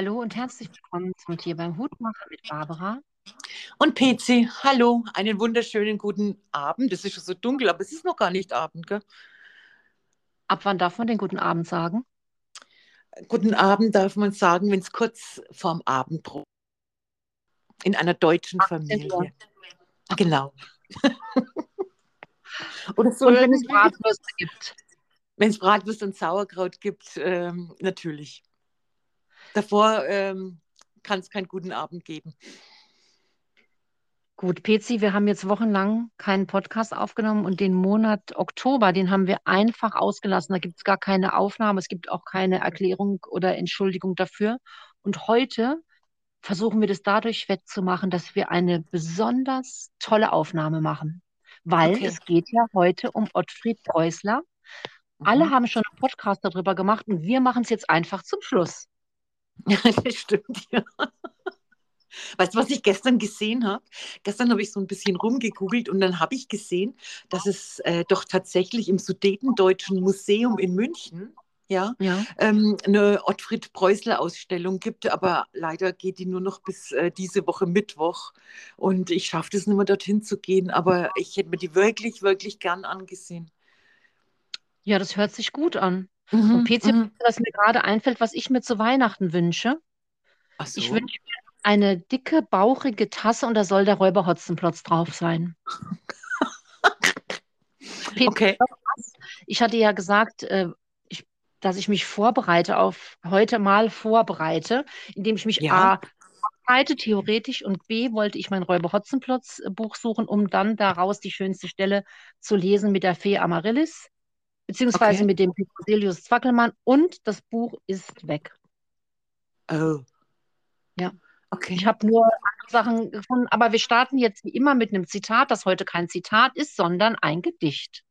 Hallo und herzlich willkommen zum Tier beim Hutmacher mit Barbara. Und PC, hallo, einen wunderschönen guten Abend. Es ist schon so dunkel, aber es ist noch gar nicht Abend, gell? Ab wann darf man den guten Abend sagen? Guten Abend darf man sagen, wenn es kurz vorm Abendbrot in einer deutschen 18 Uhr. Familie. Genau. Oder so Und wenn es. Bratwürste gibt. Wenn es Bratwurst und Sauerkraut gibt, ähm, natürlich. Davor ähm, kann es keinen guten Abend geben. Gut, Pezi, wir haben jetzt wochenlang keinen Podcast aufgenommen und den Monat Oktober, den haben wir einfach ausgelassen. Da gibt es gar keine Aufnahme, es gibt auch keine Erklärung oder Entschuldigung dafür. Und heute versuchen wir das dadurch wettzumachen, dass wir eine besonders tolle Aufnahme machen. Weil Okay. es geht ja heute um Ottfried Preußler. Alle Mhm. haben schon einen Podcast darüber gemacht und wir machen es jetzt einfach zum Schluss. Ja, das stimmt, ja. Weißt du, was ich gestern gesehen habe? Gestern habe ich so ein bisschen rumgegoogelt und dann habe ich gesehen, dass es äh, doch tatsächlich im Sudetendeutschen Museum in München ja, Ja. ähm, eine Ottfried Preußler-Ausstellung gibt, aber leider geht die nur noch bis äh, diese Woche Mittwoch und ich schaffe es nicht mehr dorthin zu gehen, aber ich hätte mir die wirklich, wirklich gern angesehen. Ja, das hört sich gut an. Mhm, Und PC, mhm. was mir gerade einfällt, was ich mir zu Weihnachten wünsche, Ach ich so. wünsche mir eine dicke, bauchige Tasse und da soll der Räuber Hotzenplotz drauf sein. PC, Okay. ich hatte ja gesagt, äh, ich, dass ich mich vorbereite auf heute mal vorbereite, indem ich mich Ja, A vorbereite, theoretisch, und B wollte ich mein Räuber Hotzenplotz Buch suchen, um dann daraus die schönste Stelle zu lesen mit der Fee Amaryllis, beziehungsweise okay. mit dem Petrosilius Zwackelmann und das Buch ist weg. Oh, Ja. Ich okay. habe nur andere Sachen gefunden, aber wir starten jetzt wie immer mit einem Zitat, das heute kein Zitat ist, sondern ein Gedicht.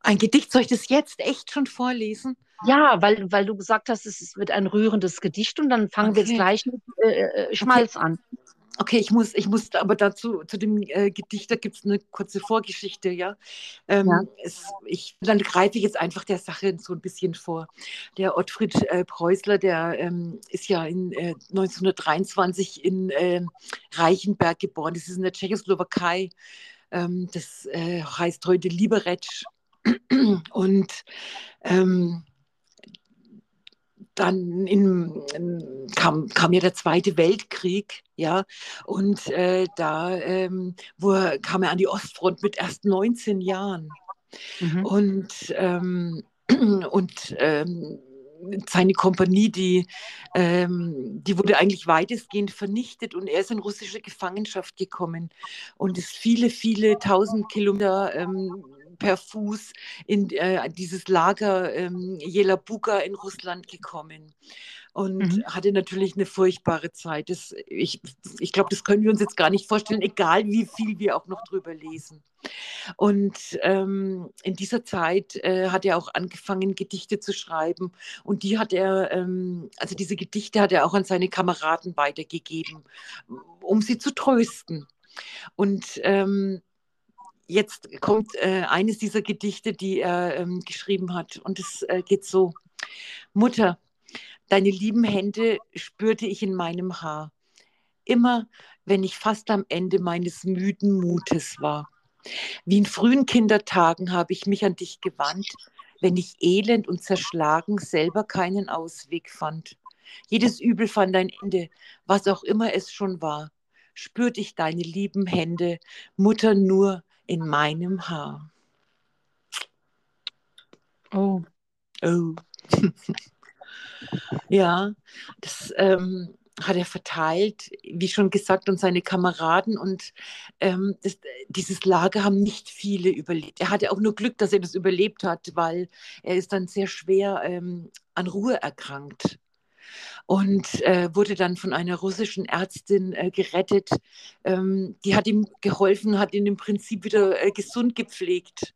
Ein Gedicht, soll ich das jetzt echt schon vorlesen? Ja, weil, weil du gesagt hast, es wird ein rührendes Gedicht und dann fangen wir jetzt Okay. gleich mit äh, äh, Okay, Schmalz an. Okay, ich muss, ich muss aber dazu, zu dem äh, Gedicht, da gibt es eine kurze Vorgeschichte, ja. Ja. Ähm, es, ich, dann greife ich jetzt einfach der Sache so ein bisschen vor. Der Ottfried äh, Preußler, der ähm, ist ja in äh, 1923 in ähm, Reichenberg geboren. Das ist in der Tschechoslowakei. Ähm, das äh, heißt heute Liberec. Und ähm, dann in, in, kam, kam ja der Zweite Weltkrieg, ja, und äh, da ähm, wo kam er an die Ostfront mit erst 19 Jahren. Mhm. Und, ähm, und ähm, seine Kompanie, die, ähm, die wurde eigentlich weitestgehend vernichtet und er ist in russische Gefangenschaft gekommen und ist viele, viele tausend Kilometer ähm, per Fuß in äh, dieses Lager ähm, Jelabuga in Russland gekommen und Mhm. hatte natürlich eine furchtbare Zeit. Das, ich ich glaube, das können wir uns jetzt gar nicht vorstellen, egal wie viel wir auch noch drüber lesen. Und ähm, in dieser Zeit äh, hat er auch angefangen, Gedichte zu schreiben. Und die hat er, ähm, also diese Gedichte hat er auch an seine Kameraden weitergegeben, um sie zu trösten. Und ähm, jetzt kommt äh, eines dieser Gedichte, die er ähm, geschrieben hat. Und es äh, geht so. Mutter, deine lieben Hände spürte ich in meinem Haar. Immer, wenn ich fast am Ende meines müden Mutes war. Wie in frühen Kindertagen habe ich mich an dich gewandt, wenn ich elend und zerschlagen selber keinen Ausweg fand. Jedes Übel fand ein Ende, was auch immer es schon war. Spürte ich deine lieben Hände, Mutter nur in meinem Haar. Oh, Oh. Ja, das ähm, hat er verteilt, wie schon gesagt, an seine Kameraden. Und ähm, das, dieses Lager haben nicht viele überlebt. Er hatte auch nur Glück, dass er das überlebt hat, weil er ist dann sehr schwer ähm, an Ruhe erkrankt und äh, wurde dann von einer russischen Ärztin äh, gerettet. Ähm, die hat ihm geholfen, hat ihn im Prinzip wieder äh, gesund gepflegt.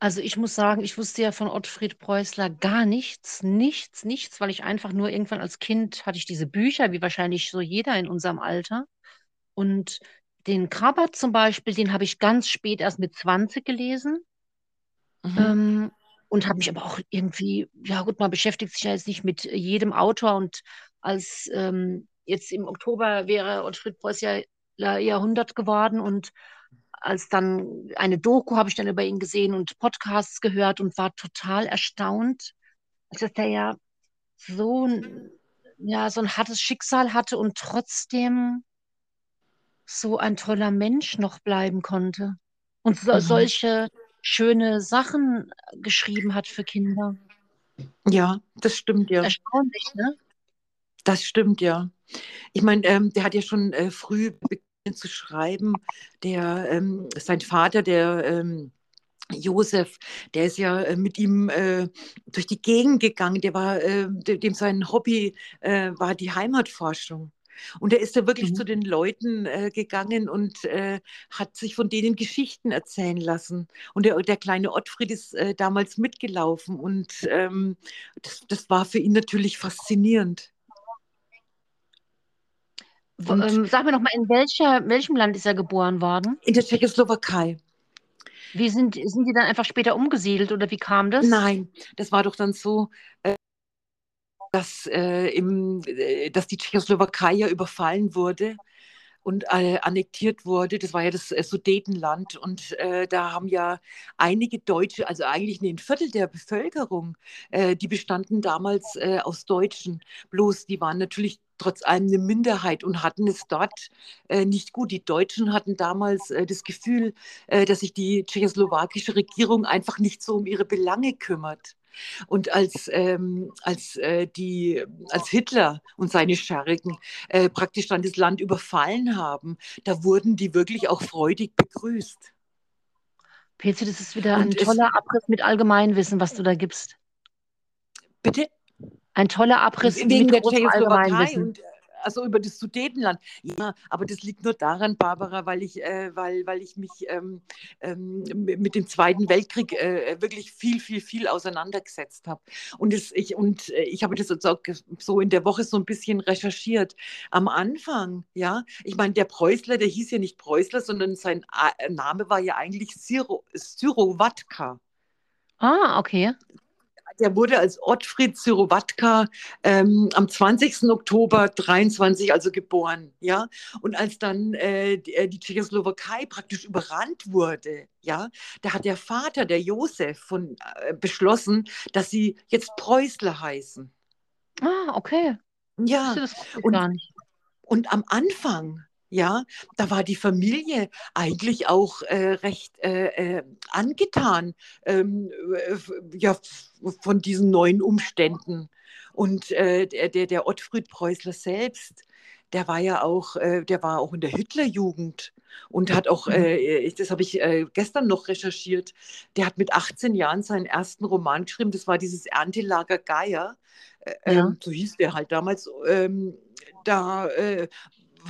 also ich muss sagen, ich wusste ja von Ottfried Preußler gar nichts, nichts, nichts, weil ich einfach nur irgendwann als Kind hatte ich diese Bücher, wie wahrscheinlich so jeder in unserem Alter. Und den Krabbert zum Beispiel, den habe ich ganz spät erst mit 20 gelesen. Mhm. Ähm, und habe mich aber auch irgendwie, ja gut, man beschäftigt sich ja jetzt nicht mit jedem Autor und als ähm, jetzt im Oktober wäre Ottfried Preuß ja Jahrhundert geworden und als dann eine Doku habe ich dann über ihn gesehen und Podcasts gehört und war total erstaunt, dass der ja so ein, ja, so ein hartes Schicksal hatte und trotzdem so ein toller Mensch noch bleiben konnte und so, mhm. solche schöne Sachen geschrieben hat für Kinder. Ja, das stimmt ja. Erstaunlich, ne? Das stimmt ja. Ich meine, ähm, der hat ja schon äh, früh begonnen zu schreiben. Der, ähm, sein Vater, der ähm, Josef, der ist ja äh, mit ihm äh, durch die Gegend gegangen. Der war, äh, dem sein Hobby äh, war die Heimatforschung. Und er ist da wirklich mhm. zu den Leuten äh, gegangen und äh, hat sich von denen Geschichten erzählen lassen. Und der, der kleine Ottfried ist äh, damals mitgelaufen und ähm, das, das war für ihn natürlich faszinierend. Und, ähm, sag mir noch mal, in welcher, welchem Land ist er geboren worden? In der Tschechoslowakei. Wie sind, sind die dann einfach später umgesiedelt oder wie kam das? Nein, das war doch dann so, äh, dass, äh, im, äh, dass die Tschechoslowakei ja überfallen wurde und äh, annektiert wurde. Das war ja das äh, Sudetenland. Und äh, da haben ja einige Deutsche, also eigentlich ein Viertel der Bevölkerung, äh, die bestanden damals äh, aus Deutschen. Bloß die waren natürlich trotz allem eine Minderheit und hatten es dort äh, nicht gut. Die Deutschen hatten damals äh, das Gefühl, äh, dass sich die tschechoslowakische Regierung einfach nicht so um ihre Belange kümmert. Und als, ähm, als, äh, die, als Hitler und seine Schergen äh, praktisch dann das Land überfallen haben, da wurden die wirklich auch freudig begrüßt. Petzi, das ist wieder ein toller Abriss mit Allgemeinwissen, was du da gibst. Bitte? Ein toller Abriss wegen mit der Tschechoslowakei und also über das Sudetenland. Ja, aber das liegt nur daran, Barbara, weil ich, äh, weil, weil ich mich ähm, ähm, mit dem Zweiten Weltkrieg äh, wirklich viel, viel, viel auseinandergesetzt habe. Und, das, ich, und äh, ich habe das jetzt auch so in der Woche so ein bisschen recherchiert. Am Anfang, ja, ich meine, der Preußler, der hieß ja nicht Preußler, sondern sein äh, Name war ja eigentlich Syro, Syrowatka. Ah, okay der wurde als Ottfried Syrowatka ähm, am 20. Oktober 23 also geboren, ja. Und als dann äh, die, äh, die, Tschechoslowakei praktisch überrannt wurde, ja, da hat der Vater, der Josef, von, äh, beschlossen, dass sie jetzt Preußler heißen. Ah, okay. Ja, das und, gar nicht. und am Anfang ja, da war die Familie eigentlich auch äh, recht äh, äh, angetan ähm, äh, ja, von diesen neuen Umständen. Und äh, der, der Ottfried Preußler selbst, der war ja auch, der war auch in der Hitlerjugend und hat auch, mhm. das habe ich gestern noch recherchiert, der hat mit 18 Jahren seinen ersten Roman geschrieben, das war dieses Erntelager Geier. Ja. Ähm, so hieß der halt damals. Ähm, da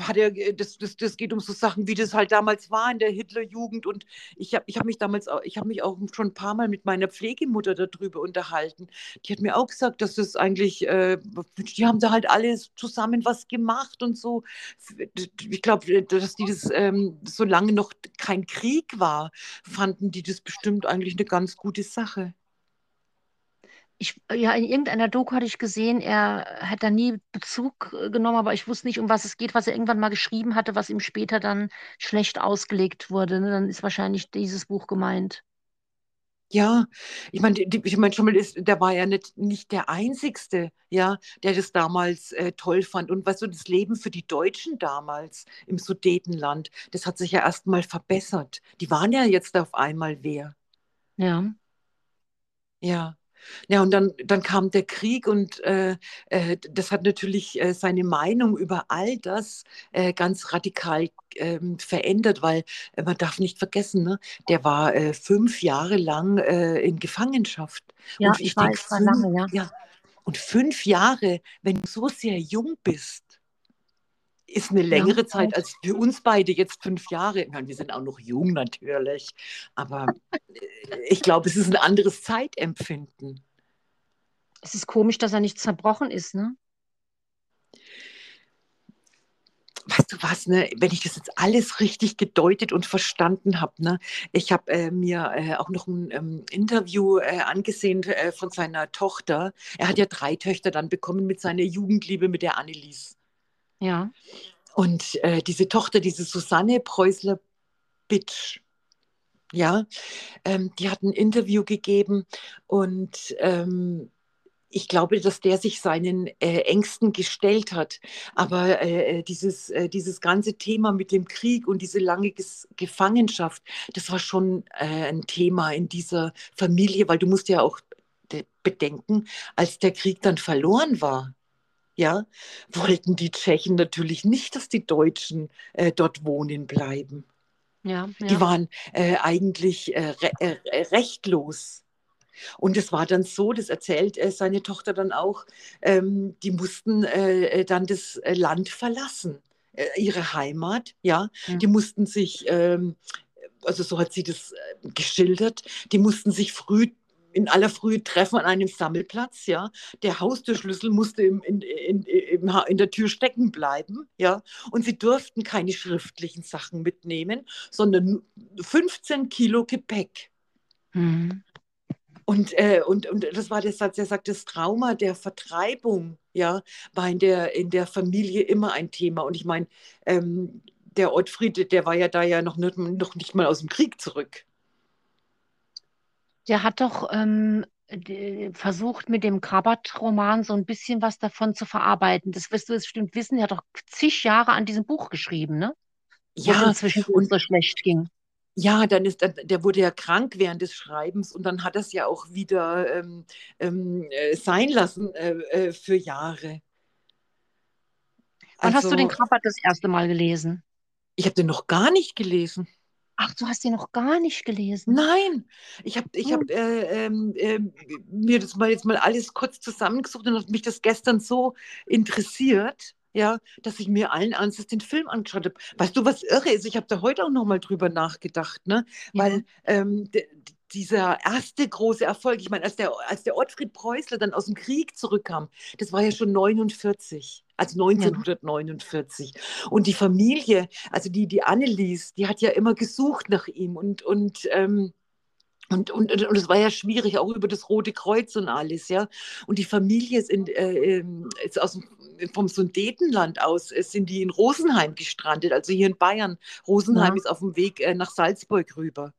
hat er, äh, das, das, das geht um so Sachen, wie das halt damals war in der Hitlerjugend. Und ich habe ich hab mich damals, auch, ich habe mich auch schon ein paar Mal mit meiner Pflegemutter darüber unterhalten. Die hat mir auch gesagt, dass das eigentlich, äh, die haben da halt alle zusammen was gemacht und so. Ich glaube, äh, dass die das, ähm, solange noch kein Krieg war, fanden die das bestimmt eigentlich eine ganz gute Sache ich, ja, in irgendeiner Doku hatte ich gesehen, er hat da nie Bezug äh, genommen, aber ich wusste nicht, um was es geht, was er irgendwann mal geschrieben hatte, was ihm später dann schlecht ausgelegt wurde. Ne? Dann ist wahrscheinlich dieses Buch gemeint. Ja, ich meine, ich meine, schon mal, ist, der war ja nicht, nicht der Einzigste, ja, der das damals äh, toll fand. Und weißt du, das Leben für die Deutschen damals im Sudetenland, das hat sich ja erstmal verbessert. Die waren ja jetzt auf einmal wer. Ja. Ja. Ja, und dann, dann kam der Krieg und äh, äh, das hat natürlich äh, seine Meinung über all das äh, ganz radikal ähm, verändert, weil äh, man darf nicht vergessen, ne, der war äh, fünf Jahre lang in Gefangenschaft. Ja, und ich, ich weiß, denk, war lange, ja. ja. Und fünf Jahre, wenn du so sehr jung bist, ist eine längere ja, Zeit als für uns beide jetzt fünf Jahre. Ich meine, wir sind auch noch jung natürlich, aber äh, ich glaube, es ist ein anderes Zeitempfinden. Es ist komisch, dass er nicht zerbrochen ist, ne? weißt du was, ne, wenn ich das jetzt alles richtig gedeutet und verstanden habe, ne, ich habe äh, mir äh, auch noch ein ähm, Interview äh, angesehen äh, von seiner Tochter. Er hat ja drei Töchter dann bekommen mit seiner Jugendliebe, mit der Annelies. Ja. Und äh, diese Tochter, diese Susanne Preußler-Bitsch, ja, ähm, die hat ein Interview gegeben und ähm, ich glaube, dass der sich seinen äh, Ängsten gestellt hat. Aber äh, äh, dieses, äh, dieses ganze Thema mit dem Krieg und diese lange Ges Gefangenschaft, das war schon äh, ein Thema in dieser Familie, weil du musst ja auch bedenken, als der Krieg dann verloren war, ja, wollten die Tschechen natürlich nicht, dass die Deutschen äh, dort wohnen bleiben. Ja, ja. Die waren eigentlich re rechtlos und es war dann so, das erzählt äh, seine Tochter dann auch, ähm, die mussten äh, äh dann das äh, Land verlassen, äh, ihre Heimat, ja. Mhm. Die mussten sich, ähm, also so hat sie das äh, geschildert, die mussten sich früh in aller Frühe treffen an einem Sammelplatz, ja. Der Haustürschlüssel musste im, in, in, in, in, der Tür stecken bleiben, ja. Und sie durften keine schriftlichen Sachen mitnehmen, sondern 15 Kilo Gepäck. Mhm. Und, äh, und, und das war der Satz, er sagt, das Trauma der Vertreibung, ja, war in der, in der Familie immer ein Thema. Und ich meine, ähm, der Ottfried, der war ja da ja noch nicht, noch nicht mal aus dem Krieg zurück. Der hat doch ähm, versucht, mit dem Krabat-Roman so ein bisschen was davon zu verarbeiten. Das wirst du bestimmt wissen. Er hat doch zig Jahre an diesem Buch geschrieben, ne? Ja, Wo es inzwischen und so schlecht ging. Ja, dann ist der wurde ja krank während des Schreibens und dann hat er es ja auch wieder ähm, ähm, äh, sein lassen äh, äh, für Jahre. Wann hast du den also Krabbert das erste Mal gelesen? Ich habe den noch gar nicht gelesen. Ach, du hast den noch gar nicht gelesen? Nein, ich habe ich hab, hm. äh, äh, mir das mal jetzt mal alles kurz zusammengesucht und hat mich das gestern so interessiert ja, dass ich mir allen Ernstes den Film angeschaut habe. Weißt du, was irre ist? Ich habe da heute auch noch mal drüber nachgedacht, ne? Ja. Weil ähm, dieser erste große Erfolg, ich meine, als der, als der Ottfried Preußler dann aus dem Krieg zurückkam, das war ja schon 49, also 1949. Ja. Und die Familie, also die, die Annelies, die hat ja immer gesucht nach ihm und, und ähm, und, und, und es war ja schwierig, auch über das Rote Kreuz und alles, ja. Und die Familie ist, in, äh, ähm, ist aus vom Sudetenland aus, äh, sind die in Rosenheim gestrandet, also hier in Bayern. Rosenheim ja. ist auf dem Weg äh, nach Salzburg rüber.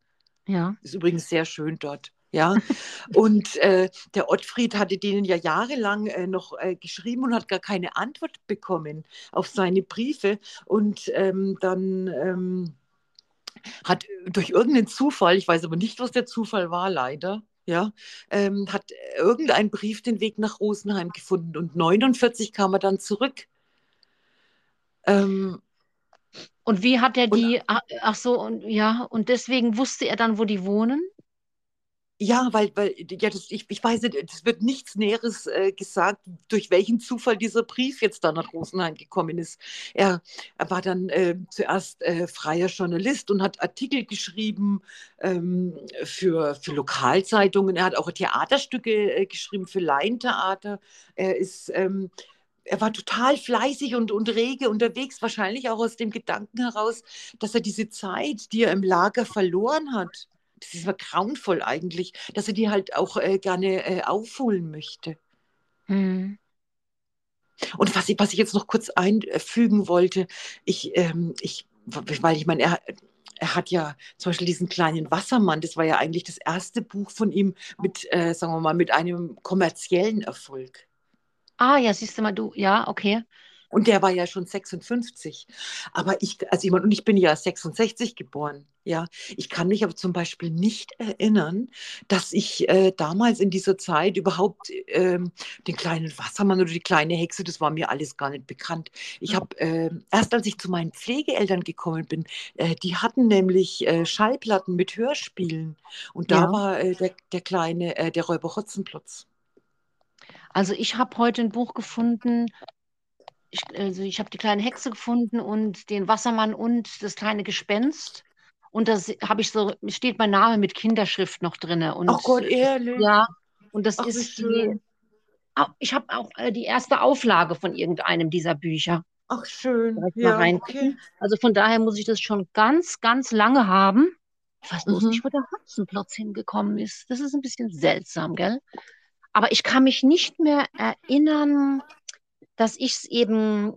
Ja. Ist übrigens sehr schön dort. Ja, und äh, der Ottfried hatte denen ja jahrelang äh, noch äh, geschrieben und hat gar keine Antwort bekommen auf seine Briefe. Und ähm, dann ähm, hat durch irgendeinen Zufall, ich weiß aber nicht, was der Zufall war, leider, ja, ähm, hat irgendein Brief den Weg nach Rosenheim gefunden und 49 kam er dann zurück. Ähm, und wie hat er die, und, ach so, und ja, und deswegen wusste er dann, wo die wohnen? Ja, weil, weil ja, das, ich, ich weiß nicht, es wird nichts Näheres äh, gesagt, durch welchen Zufall dieser Brief jetzt da nach Rosenheim gekommen ist. Er, er war dann äh, zuerst äh, freier Journalist und hat Artikel geschrieben ähm, für, für Lokalzeitungen. Er hat auch Theaterstücke äh, geschrieben für Laientheater. Er ist. Ähm, er war total fleißig und, und rege unterwegs, wahrscheinlich auch aus dem Gedanken heraus, dass er diese Zeit, die er im Lager verloren hat, das ist aber grauenvoll eigentlich, dass er die halt auch äh, gerne äh, aufholen möchte. Mhm. Und was ich, was ich jetzt noch kurz einfügen wollte, ich, ähm, ich weil ich meine, er, er hat ja zum Beispiel diesen kleinen Wassermann, das war ja eigentlich das erste Buch von ihm mit, äh, sagen wir mal, mit einem kommerziellen Erfolg. Ah, ja, siehst du mal, du, ja, okay. Und der war ja schon 56. Aber ich, also ich, und ich bin ja 66 geboren. Ja, ich kann mich aber zum Beispiel nicht erinnern, dass ich äh, damals in dieser Zeit überhaupt ähm, den kleinen Wassermann oder die kleine Hexe, das war mir alles gar nicht bekannt. Ich habe äh, erst als ich zu meinen Pflegeeltern gekommen bin, äh, die hatten nämlich äh, Schallplatten mit Hörspielen und da ja. war äh, der, der kleine, äh, der Räuber Hotzenplotz. Also ich habe heute ein Buch gefunden, ich, also ich habe die kleine Hexe gefunden und den Wassermann und das kleine Gespenst. Und da habe ich so, steht mein Name mit Kinderschrift noch drin. Ach Gott, ehrlich? Ja, und das Ach, ist die, ich habe auch äh, die erste Auflage von irgendeinem dieser Bücher. Ach, schön. Direkt mal Ja, reingucken. okay. Also von daher muss ich das schon ganz, ganz lange haben. Ich weiß bloß Mhm. nicht, wo der Hotzenplotz hingekommen ist. Das ist ein bisschen seltsam, gell? Aber ich kann mich nicht mehr erinnern, dass ich es eben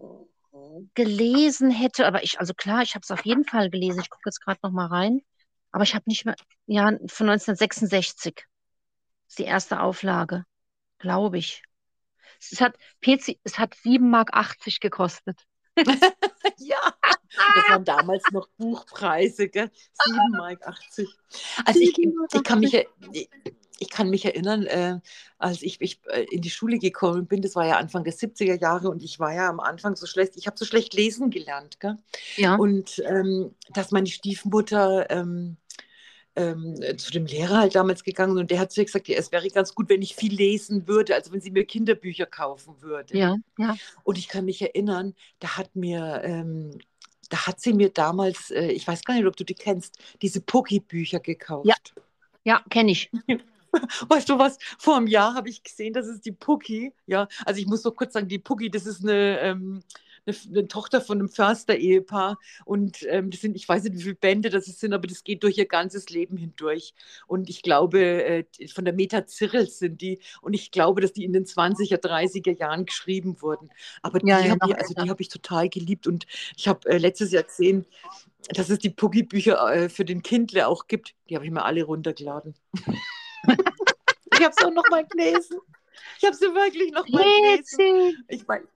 gelesen hätte. Aber ich, also klar, ich habe es auf jeden Fall gelesen. Ich gucke jetzt gerade noch mal rein. Aber ich habe nicht mehr, ja, von 1966 ist die erste Auflage, glaube ich. Es hat, PC, es hat 7,80 Mark gekostet. Ja, das waren damals noch Buchpreise, gell? 7,80 Mark. Also ich, ich, kann mich, er- ich kann mich erinnern, äh, als ich, ich äh, in die Schule gekommen bin, das war ja Anfang der 70er Jahre und ich war ja am Anfang so schlecht, ich habe so schlecht lesen gelernt, gell? Ja, Und ähm, dass meine Stiefmutter ähm, ähm, zu dem Lehrer halt damals gegangen und der hat zu ihr gesagt, ja, es wäre ganz gut, wenn ich viel lesen würde, also wenn sie mir Kinderbücher kaufen würde. ja, ja. Und ich kann mich erinnern, da hat mir, ähm, da hat sie mir damals, äh, ich weiß gar nicht, ob du die kennst, diese Pucki-Bücher gekauft. Ja. Ja, kenne ich. Weißt du was? Vor einem Jahr habe ich gesehen, das ist die Pucki. Ja, also ich muss noch kurz sagen, die Pucki, das ist eine, ähm, eine, eine Tochter von einem Förster-Ehepaar. Und ähm, das sind, ich weiß nicht, wie viele Bände das sind, aber das geht durch ihr ganzes Leben hindurch. Und ich glaube, äh, von der Meta Cyrils sind die. Und ich glaube, dass die in den 20er, 30er Jahren geschrieben wurden. Aber die Ja, ja, habe ich, also die habe ich total geliebt. Und ich habe äh, letztes Jahr gesehen, dass es die Pucki-Bücher äh, für den Kindle auch gibt. Die habe ich mir alle runtergeladen. ich habe sie auch noch mal gelesen. Ich habe sie wirklich noch mal gelesen. Ich meine,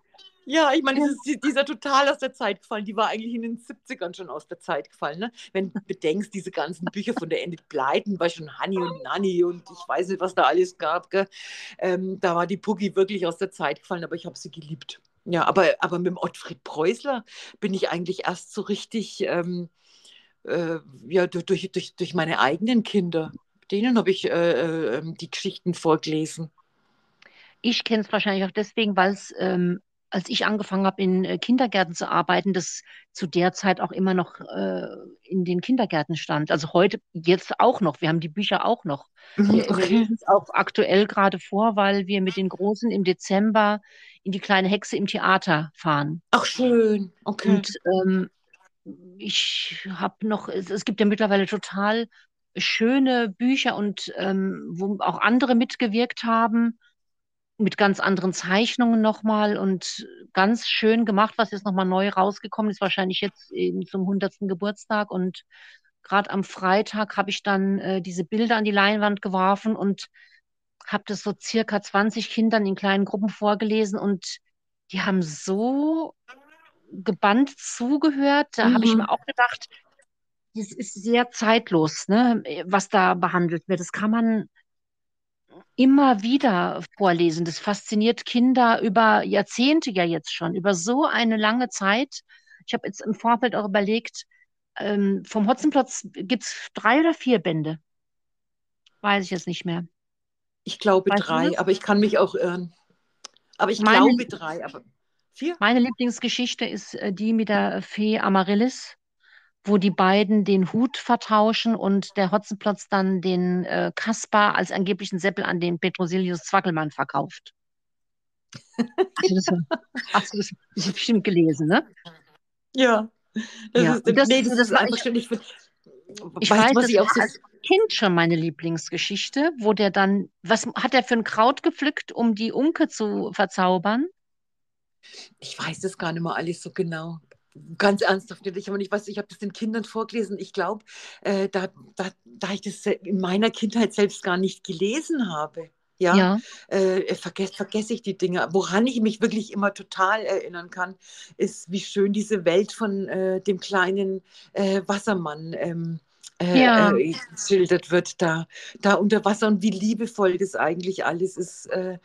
ja, ich meine, dieser total aus der Zeit gefallen. Die war eigentlich in den 70ern schon aus der Zeit gefallen. Ne? Wenn du bedenkst, diese ganzen Bücher von der Enid Blyton, war schon Honey und Nanny und ich weiß nicht, was da alles gab. Ähm, da war die Puggy wirklich aus der Zeit gefallen, aber ich habe sie geliebt. Ja, aber, aber mit dem Ottfried Preußler bin ich eigentlich erst so richtig, ähm, äh, ja, durch, durch, durch meine eigenen Kinder. Denen habe ich äh, äh, die Geschichten vorgelesen. Ich kenne es wahrscheinlich auch deswegen, weil es, ähm, als ich angefangen habe, in äh, Kindergärten zu arbeiten, das zu der Zeit auch immer noch äh, in den Kindergärten stand. Also heute, jetzt auch noch. Wir haben die Bücher auch noch. Wir, wir Okay. lesen es auch aktuell gerade vor, weil wir mit den Großen im Dezember in die kleine Hexe im Theater fahren. Ach, schön. Okay. Und ähm, ich habe noch, es, es gibt ja mittlerweile total schöne Bücher und ähm, wo auch andere mitgewirkt haben, mit ganz anderen Zeichnungen nochmal und ganz schön gemacht, was jetzt nochmal neu rausgekommen ist, wahrscheinlich jetzt eben zum 100. Geburtstag. Und gerade am Freitag habe ich dann äh, diese Bilder an die Leinwand geworfen und habe das so circa 20 Kindern in kleinen Gruppen vorgelesen und die haben so gebannt zugehört. Da habe ich Mhm. mir auch gedacht, das ist sehr zeitlos, ne, was da behandelt wird. Das kann man immer wieder vorlesen. Das fasziniert Kinder über Jahrzehnte ja jetzt schon, über so eine lange Zeit. Ich habe jetzt im Vorfeld auch überlegt, ähm, vom Hotzenplotz gibt es drei oder vier Bände. Weiß ich jetzt nicht mehr. Ich glaube Weißt drei, aber ich kann mich auch irren. Aber ich Meine- glaube drei, aber vier? Meine Lieblingsgeschichte ist äh, die mit der Fee Amaryllis, wo die beiden den Hut vertauschen und der Hotzenplotz dann den äh, Kaspar als angeblichen Seppel an den Petrosilius Zwackelmann verkauft. Hast du das, hast du das bestimmt gelesen, ne? Ja. Das Ja, ist, das- nee, das, das ist einfach ich- schön. Ich, Ich weiß, was das ich auch war so als Kind schon meine Lieblingsgeschichte, wo der dann, was hat er für ein Kraut gepflückt, um die Unke zu verzaubern? Ich weiß das gar nicht mehr alles so genau. Ganz ernsthaft nicht. Ich, ich weiß, ich habe das den Kindern vorgelesen. Ich glaube, äh, da, da, da ich das in meiner Kindheit selbst gar nicht gelesen habe, ja, Ja, äh, vergesse vergess ich die Dinge. Woran ich mich wirklich immer total erinnern kann, ist, wie schön diese Welt von äh, dem kleinen äh, Wassermann ähm, äh, Ja. äh, geschildert wird, da, da unter Wasser und wie liebevoll das eigentlich alles ist äh,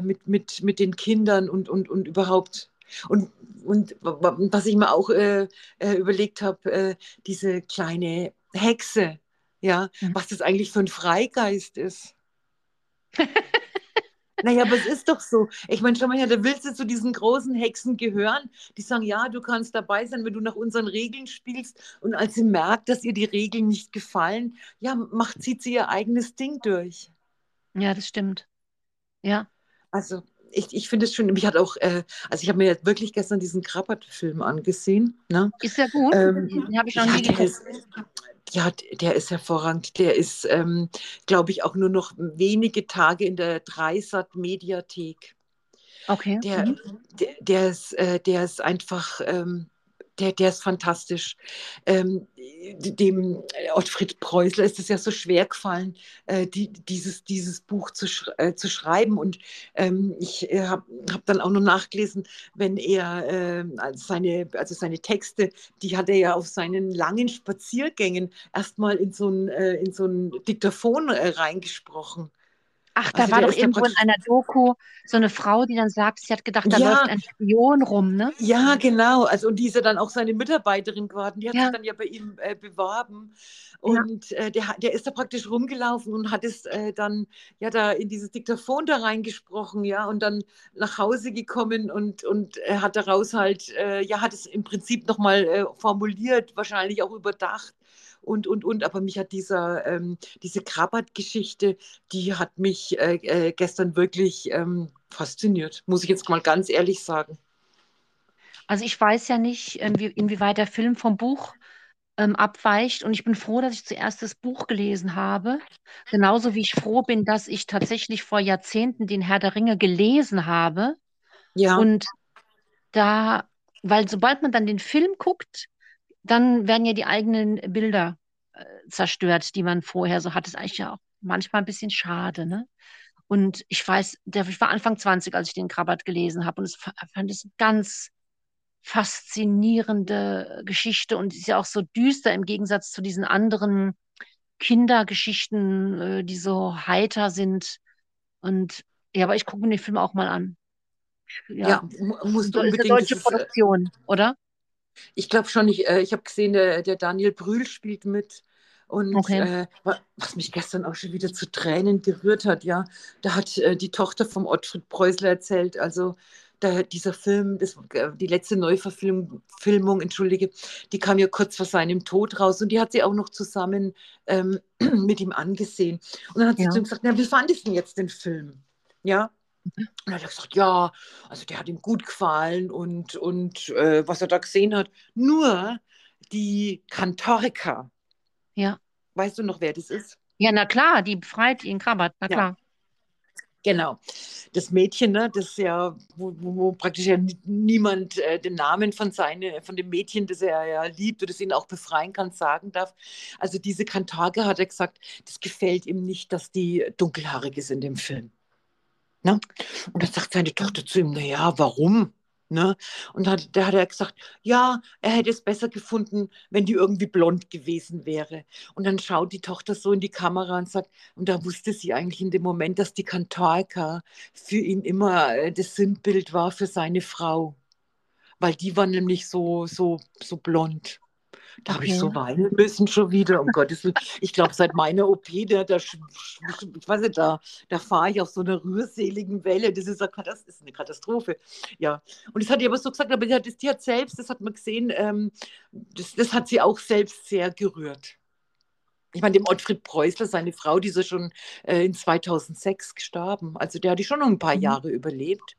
mit, mit, mit den Kindern und, und, und überhaupt. Und, und was ich mir auch äh, äh, überlegt habe, äh, diese kleine Hexe, ja, Mhm. was das eigentlich für ein Freigeist ist. Naja, aber es ist doch so. Ich meine, schau mal her, da willst du zu diesen großen Hexen gehören, die sagen, ja, du kannst dabei sein, wenn du nach unseren Regeln spielst. Und als sie merkt, dass ihr die Regeln nicht gefallen, ja, macht, zieht sie ihr eigenes Ding durch. ja, das stimmt. Ja, Also ich, ich finde es schön, mich hat auch, äh, also ich habe mir jetzt wirklich gestern diesen Krabbert-Film angesehen. Ne? Ist der gut? Ähm, Den habe ich noch ja, nie ist, ja, der ist hervorragend. Der ist, ähm, glaube ich, auch nur noch wenige Tage in der Dreisat-Mediathek. Okay. Der, Mhm. der, der, ist, äh, der ist einfach, ähm, der, der ist fantastisch. Ähm, dem äh, Ottfried Preußler ist es ja so schwer gefallen, äh, die, dieses, dieses Buch zu, sch äh, zu schreiben. Und ähm, ich äh, habe hab dann auch noch nachgelesen, wenn er äh, also seine, also seine Texte, die hat er ja auf seinen langen Spaziergängen erstmal in so ein, äh, in so ein Diktaphon äh, reingesprochen. Ach, da Also war doch ja irgendwo in einer Doku so eine Frau, die dann sagt, sie hat gedacht, da Ja, läuft ein Spion rum, ne? Ja, genau. Also und die ist ja dann auch seine Mitarbeiterin geworden. Die hat sich Ja, dann ja bei ihm äh, beworben ja. und äh, der, der ist da praktisch rumgelaufen und hat es äh, dann ja da in dieses Diktaphon da reingesprochen, ja, und dann nach Hause gekommen und und er hat daraus halt äh, ja hat es im Prinzip nochmal äh, formuliert, wahrscheinlich auch überdacht. Und, und, und, aber mich hat dieser, ähm, diese Krabbert-Geschichte, die hat mich äh, äh, gestern wirklich ähm, fasziniert, muss ich jetzt mal ganz ehrlich sagen. Also ich weiß ja nicht, inwie, inwieweit der Film vom Buch ähm, abweicht. Und ich bin froh, dass ich zuerst das Buch gelesen habe. Genauso wie ich froh bin, dass ich tatsächlich vor Jahrzehnten den Herr der Ringe gelesen habe. Ja. Und da, weil sobald man dann den Film guckt, dann werden ja die eigenen Bilder äh, zerstört, die man vorher so hat. Das ist eigentlich ja auch manchmal ein bisschen schade, ne? Und ich weiß, der, ich war Anfang 20, als ich den Krabbert gelesen habe und es fa- fand es ganz faszinierende Geschichte und ist ja auch so düster im Gegensatz zu diesen anderen Kindergeschichten, äh, die so heiter sind. Und ja, aber ich gucke mir den Film auch mal an. Ja, Ja, musst du eine unbedingt. Das deutsche ist, äh, Produktion, oder? Ich glaube schon, ich, äh, ich habe gesehen, der, der Daniel Brühl spielt mit. Und Okay. äh, wa- was mich gestern auch schon wieder zu Tränen gerührt hat, ja, da hat äh, die Tochter vom Ottfried Preußler erzählt, also da, dieser Film, das, äh, die letzte Neuverfilmung, Filmung, entschuldige, die kam ja kurz vor seinem Tod raus und die hat sie auch noch zusammen ähm, mit ihm angesehen. Und dann hat sie Ja. zu ihm gesagt, na, wie fandest du denn jetzt den Film? Ja, und dann hat er gesagt, ja, also der hat ihm gut gefallen und, und äh, was er da gesehen hat. Nur die Kantorika, Ja. weißt du noch, wer das ist? Ja, na klar, die befreit ihn, Krabbert, na Ja, klar. genau. Das Mädchen, ne, das ja, wo, wo, praktisch ja nie- niemand äh, den Namen von, seine, von dem Mädchen, das er ja liebt oder das ihn auch befreien kann, sagen darf. Also diese Kantorika hat er gesagt, das gefällt ihm nicht, dass die dunkelhaarig ist in dem Film. Ne? Und dann sagt seine Tochter zu ihm, naja, warum? Ne? Und hat, da hat er gesagt, ja, er hätte es besser gefunden, wenn die irgendwie blond gewesen wäre. Und dann schaut die Tochter so in die Kamera und sagt, und da wusste sie eigentlich in dem Moment, dass die Kantorka für ihn immer äh, das Sinnbild war für seine Frau. Weil die war nämlich so, so, so blond. Da habe ich so weinen müssen schon wieder, um Gottes Willen. Ich glaube, seit meiner OP, da, da, ich weiß nicht, da, da fahre ich auf so einer rührseligen Welle. Das ist, eine Katast- ist eine Katastrophe. Ja. Und das hat die aber so gesagt, aber die hat, die hat selbst, das hat man gesehen, ähm, das, das hat sie auch selbst sehr gerührt. Ich meine, dem Ottfried Preußler, seine Frau, die ist ja schon äh, in 2006 gestorben. Also der hat die schon noch ein paar Mhm. Jahre überlebt.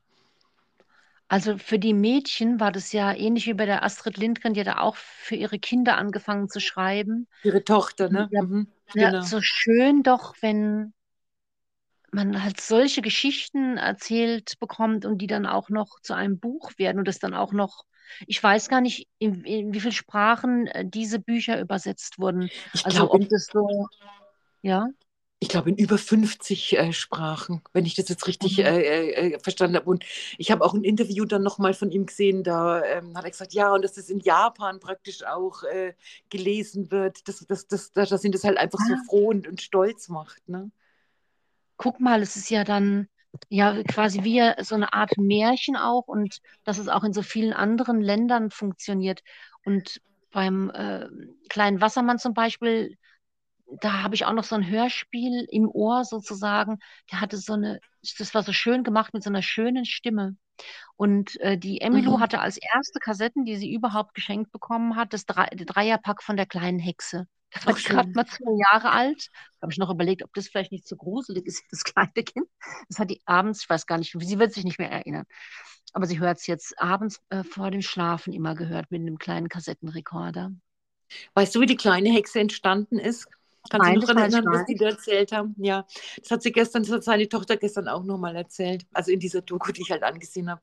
Also für die Mädchen war das ja ähnlich wie bei der Astrid Lindgren, die hat ja auch für ihre Kinder angefangen zu schreiben. Ihre Tochter, ne? ja, Mhm, ja, genau. so schön doch, wenn man halt solche Geschichten erzählt bekommt und die dann auch noch zu einem Buch werden und das dann auch noch, ich weiß gar nicht, in, in wie vielen Sprachen äh, diese Bücher übersetzt wurden. Ich Also glaube, ob das so, ja. Ich glaube, in über 50 äh, Sprachen, wenn ich das jetzt richtig Mhm. äh, äh, verstanden habe. Und ich habe auch ein Interview dann nochmal von ihm gesehen, da ähm, hat er gesagt, ja, und dass das in Japan praktisch auch äh, gelesen wird, dass, dass, dass, dass ihn das halt einfach so Ah, froh und, und stolz macht. Ne? guck mal, es ist ja dann ja quasi wie so eine Art Märchen auch und dass es auch in so vielen anderen Ländern funktioniert. Und beim äh, kleinen Wassermann zum Beispiel, da habe ich auch noch so ein Hörspiel im Ohr sozusagen. Der hatte so eine, das war so schön gemacht mit so einer schönen Stimme. Und äh, die Emmylou Mhm. hatte als erste Kassetten, die sie überhaupt geschenkt bekommen hat, das der Dreierpack von der kleinen Hexe. Da war gerade mal zwei Jahre alt. Da habe ich noch überlegt, ob das vielleicht nicht zu gruselig ist, das kleine Kind. Das hat die abends, ich weiß gar nicht, sie wird sich nicht mehr erinnern. Aber sie hört es jetzt abends äh, vor dem Schlafen immer gehört mit einem kleinen Kassettenrekorder. Weißt du, wie die kleine Hexe entstanden ist? Kannst du Nein, das daran erinnern, was die da erzählt haben? Ja, das hat sie gestern, das hat seine Tochter gestern auch nochmal erzählt. Also in dieser Doku, die ich halt angesehen habe.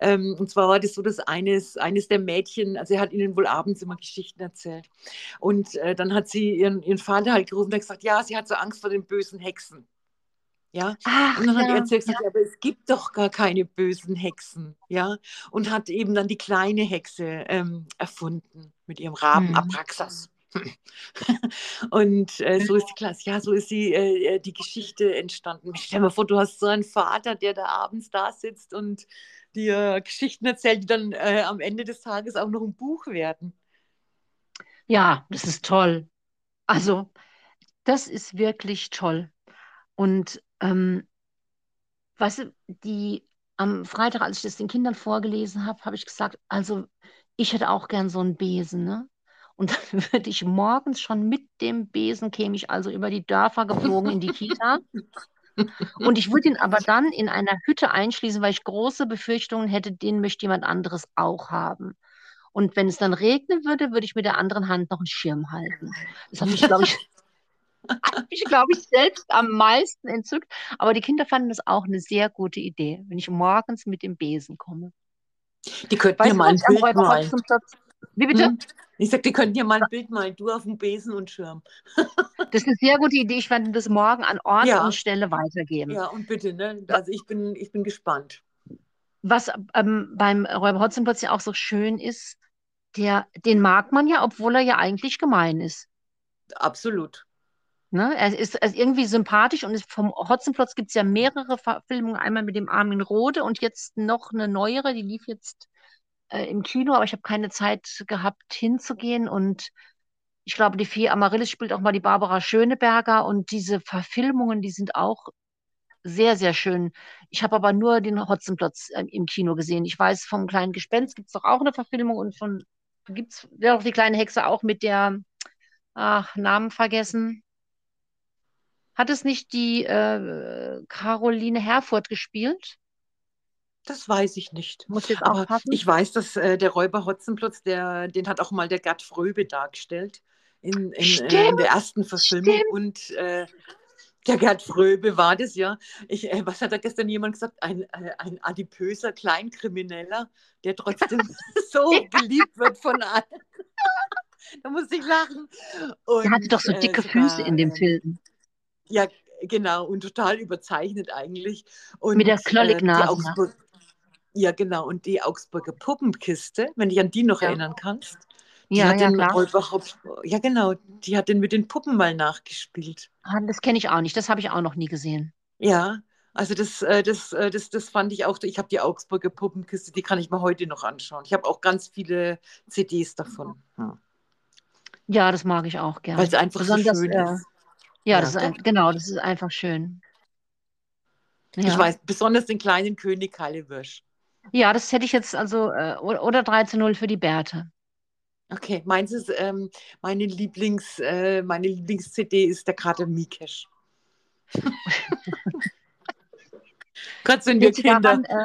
Ähm, und zwar war das so, dass eines, eines der Mädchen, also er hat ihnen wohl abends immer Geschichten erzählt. Und äh, dann hat sie ihren, ihren Vater halt gerufen und hat gesagt, ja, sie hat so Angst vor den bösen Hexen. Ja, Ach und dann hat er ja, zu ihr gesagt, ja, aber es gibt doch gar keine bösen Hexen, ja, und hat eben dann die kleine Hexe ähm, erfunden mit ihrem Raben Hm. Abraxas. Und äh, so ist die Klasse, ja, so ist die, äh, die Geschichte entstanden. Stell dir mal vor, du hast so einen Vater, der da abends da sitzt und dir Geschichten erzählt, die dann äh, am Ende des Tages auch noch ein Buch werden. Ja, das ist toll. Also, das ist wirklich toll. Und ähm, weißt du, die am Freitag, als ich das den Kindern vorgelesen habe, habe ich gesagt, also ich hätte auch gern so einen Besen, ne? Und dann würde ich morgens schon mit dem Besen käme ich also über die Dörfer geflogen in die Kita. Und ich würde ihn aber dann in einer Hütte einschließen, weil ich große Befürchtungen hätte, den möchte jemand anderes auch haben. Und wenn es dann regnen würde, würde ich mit der anderen Hand noch einen Schirm halten. Das hat mich, glaube ich, hat mich, glaube ich, selbst am meisten entzückt. Aber die Kinder fanden das auch eine sehr gute Idee, wenn ich morgens mit dem Besen komme. Die könnten Weißt ja mal ein Bild malen. Wie bitte? Hm? Ich sag, die könnten ja mal ein Bild malen, du auf dem Besen und Schirm. Das ist eine sehr gute Idee. Ich werde das morgen an Ort Ja. und Stelle weitergeben. Ja, und bitte, ne? Also ich bin, ich bin gespannt. Was ähm, beim Räuber Hotzenplotz ja auch so schön ist, der, den mag man ja, obwohl er ja eigentlich gemein ist. Absolut. Ne? Er ist, er ist irgendwie sympathisch und ist vom Hotzenplotz gibt es ja mehrere Verfilmungen, einmal mit dem Armin Rohde und jetzt noch eine neuere, die lief jetzt äh, im Kino, aber ich habe keine Zeit gehabt hinzugehen und ich glaube, die Fee Amaryllis spielt auch mal die Barbara Schöneberger und diese Verfilmungen, die sind auch sehr, sehr schön. Ich habe aber nur den Hotzenplotz äh, im Kino gesehen. Ich weiß, vom kleinen Gespenst gibt es doch auch eine Verfilmung und von gibt es ja doch die kleine Hexe auch mit der ach, Namen vergessen. Hat es nicht die äh, Caroline Herfurth gespielt? Das weiß ich nicht. Muss jetzt Aber aufpassen. ich weiß, dass äh, der Räuber Hotzenplotz, der, den hat auch mal der Gerd Fröbe dargestellt in, in, äh, in der ersten Verfilmung. stimmt. Und äh, der Gerd Fröbe war das, ja. Ich, äh, was hat da gestern jemand gesagt? Ein, äh, ein adipöser Kleinkrimineller, der trotzdem so geliebt wird von allen. da musste ich lachen. Und, Der hatte doch so äh, dicke sogar, Füße in dem Film. Ja, genau, und total überzeichnet eigentlich. Und Mit der äh, Knollignase. Augsburg, ja, genau, und die Augsburger Puppenkiste, wenn dich an die noch Ja. erinnern kannst, die Ja, hat ja, den klar. Ja genau, die hat den mit den Puppen mal nachgespielt. Ah, Das kenne ich auch nicht. Das habe ich auch noch nie gesehen. Ja, also das, äh, das, äh, das, das fand ich auch, ich habe die Augsburger Puppenkiste, die kann ich mir heute noch anschauen. Ich habe auch ganz viele CDs davon, ja. Ja, das mag ich auch weil gern. es einfach so Besonders, schön äh, ist. ja, Ja, das ist ein, genau, das ist einfach schön. Ich Ja. weiß, besonders den kleinen König Kalle Wirsch. Ja, das hätte ich jetzt also, äh, oder, oder 3 zu 0 für die Berthe. Okay, meins ist, ähm, meine Lieblings, äh, meine Lieblings-CD ist der Kater Mikesh. Gott sind wir Kinder. daran äh,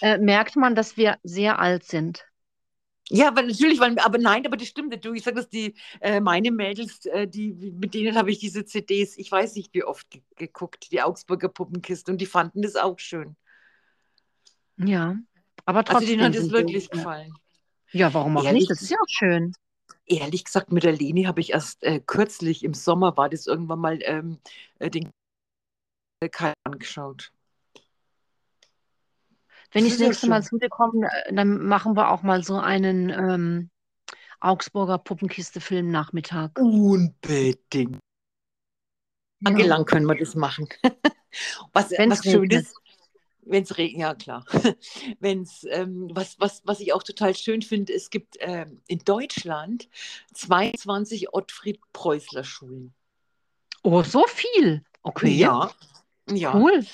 äh, merkt man, dass wir sehr alt sind. Ja, weil natürlich, weil, aber nein, aber das stimmt. Du, ich sage, dass die, äh, meine Mädels, äh, die, mit denen habe ich diese CDs, ich weiß nicht, wie oft ge geguckt, die Augsburger Puppenkiste, und die fanden das auch schön. Ja, aber Also trotzdem denen hat es wirklich äh, gefallen. ja, warum auch Ehrlich? nicht? Das ist ja auch schön. Ehrlich gesagt, mit der Leni habe ich erst äh, kürzlich im Sommer, war das irgendwann mal, ähm, äh, den Kai angeschaut. Wenn Das ich das nächste Mal zu dir komme, äh, dann machen wir auch mal so einen ähm, Augsburger Puppenkiste-Film-Nachmittag. Unbedingt. Ja. Tagelang können wir das machen. was, Wenn's was schön ist, wenn es regnet, ja klar. Wenn's, ähm, was, was, was ich auch total schön finde, es gibt ähm, in Deutschland 22 Ottfried Preußler Schulen. Oh, so viel. Okay. Ja, ja. Cool.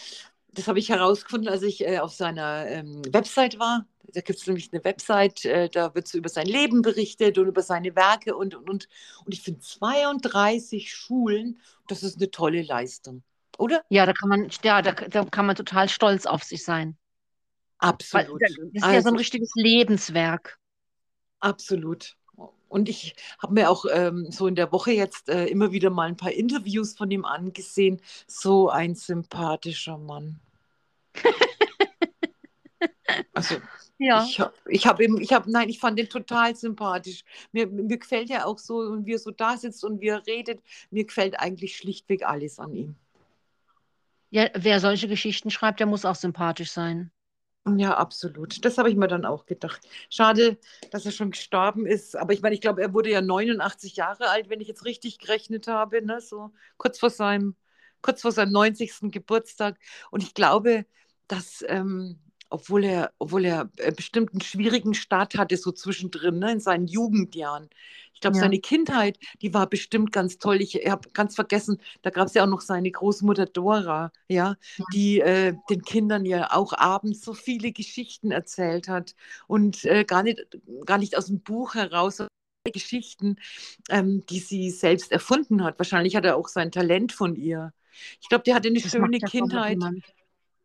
das habe ich herausgefunden, als ich äh, auf seiner ähm, Website war. Da gibt es nämlich eine Website, äh, da wird so über sein Leben berichtet und über seine Werke und, und, und. Und ich finde 32 Schulen, das ist eine tolle Leistung, oder? Ja, da kann man, ja, da, da kann man total stolz auf sich sein. Absolut. Weil, das ist also, ja so ein richtiges Lebenswerk. Absolut. Und ich habe mir auch ähm, so in der Woche jetzt äh, immer wieder mal ein paar Interviews von ihm angesehen. So ein sympathischer Mann. Also Ja. ich habe ich hab ihm, ich habe, nein, ich fand den total sympathisch. Mir, mir gefällt er auch so, und wie er so da sitzt und wie er redet, mir gefällt eigentlich schlichtweg alles an ihm. Ja, wer solche Geschichten schreibt, der muss auch sympathisch sein. Ja, absolut. Das habe ich mir dann auch gedacht. Schade, dass er schon gestorben ist. Aber ich meine, ich glaube, er wurde ja 89 Jahre alt, wenn ich jetzt richtig gerechnet habe, ne? so kurz vor seinem, kurz vor seinem 90. Geburtstag. Und ich glaube, dass, ähm, obwohl er, obwohl er äh, bestimmt einen schwierigen Start hatte, so zwischendrin, ne, in seinen Jugendjahren. Ich glaube, Ja. seine Kindheit, die war bestimmt ganz toll. Ich habe ganz vergessen, da gab es ja auch noch seine Großmutter Dora, ja, Ja. die äh, den Kindern ja auch abends so viele Geschichten erzählt hat und äh, gar, nicht, gar nicht aus dem Buch heraus, sondern Geschichten, ähm, die sie selbst erfunden hat. Wahrscheinlich hat er auch sein Talent von ihr. Ich glaube, die hatte eine Das schöne Kindheit. jemand.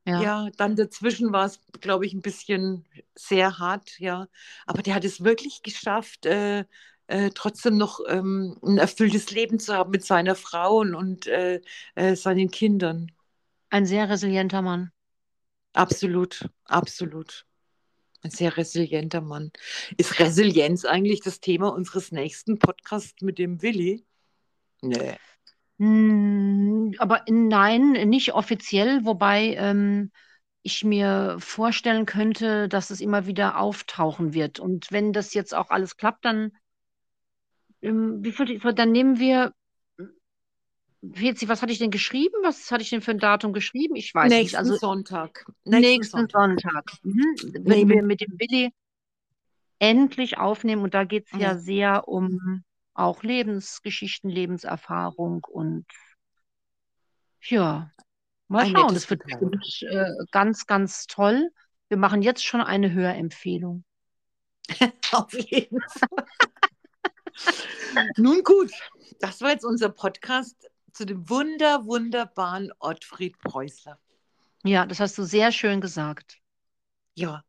Ja. Ja, dann dazwischen war es, glaube ich, ein bisschen sehr hart, ja. Aber der hat es wirklich geschafft, äh, äh, trotzdem noch ähm, ein erfülltes Leben zu haben mit seiner Frau und, äh, äh, seinen Kindern. Ein sehr resilienter Mann. Absolut, absolut. Ein sehr resilienter Mann. Ist Resilienz eigentlich das Thema unseres nächsten Podcasts mit dem Willi? Nee. Hm, aber nein, nicht offiziell, wobei ähm, ich mir vorstellen könnte, dass es immer wieder auftauchen wird. Und wenn das jetzt auch alles klappt, dann, ähm, wie viel, dann nehmen wir, was hatte ich denn geschrieben? Was hatte ich denn für ein Datum geschrieben? Ich weiß nicht. Nächsten Also Sonntag. Nächsten nächsten Sonntag. Sonntag. Mhm. Wenn wir mit dem Willi endlich aufnehmen, und da geht es ja Ja. sehr um auch Lebensgeschichten, Lebenserfahrung und ja, mal Ein schauen. Das wird bestimmt äh, ganz, ganz toll. Wir machen jetzt schon eine Hörempfehlung. Auf jeden Fall. Nun gut, das war jetzt unser Podcast zu dem wunder, wunderbaren Ottfried Preußler. Ja, das hast du sehr schön gesagt. Ja.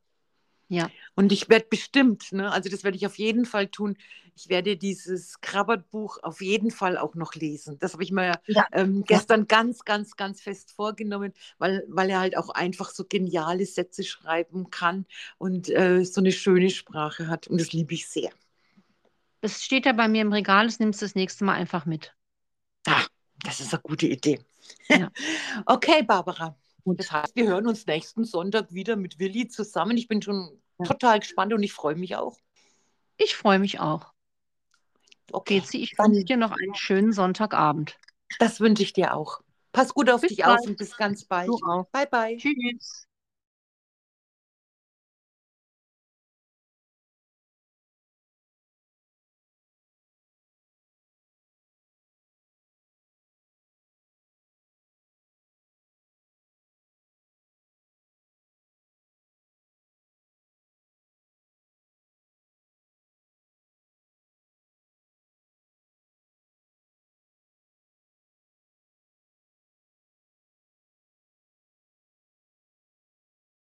Ja. Und ich werde bestimmt, ne, also das werde ich auf jeden Fall tun, ich werde dieses Krabbert-Buch auf jeden Fall auch noch lesen. Das habe ich mir Ja. ähm, gestern ganz, ganz, ganz fest vorgenommen, weil, weil er halt auch einfach so geniale Sätze schreiben kann und äh, so eine schöne Sprache hat. Und das liebe ich sehr. Das steht ja bei mir im Regal, das nimmst du das nächste Mal einfach mit. Ah, das ist eine gute Idee. Ja. Okay, Barbara. Gut. Das heißt, wir hören uns nächsten Sonntag wieder mit Willi zusammen. Ich bin schon total gespannt und ich freue mich auch. Ich freue mich auch. Okay, Gezi, ich wünsche dir noch einen schönen Sonntagabend. das wünsche ich dir auch. Pass gut auf Bis dich auf bald. und bis ganz bald. Bye, bye. Tschüss.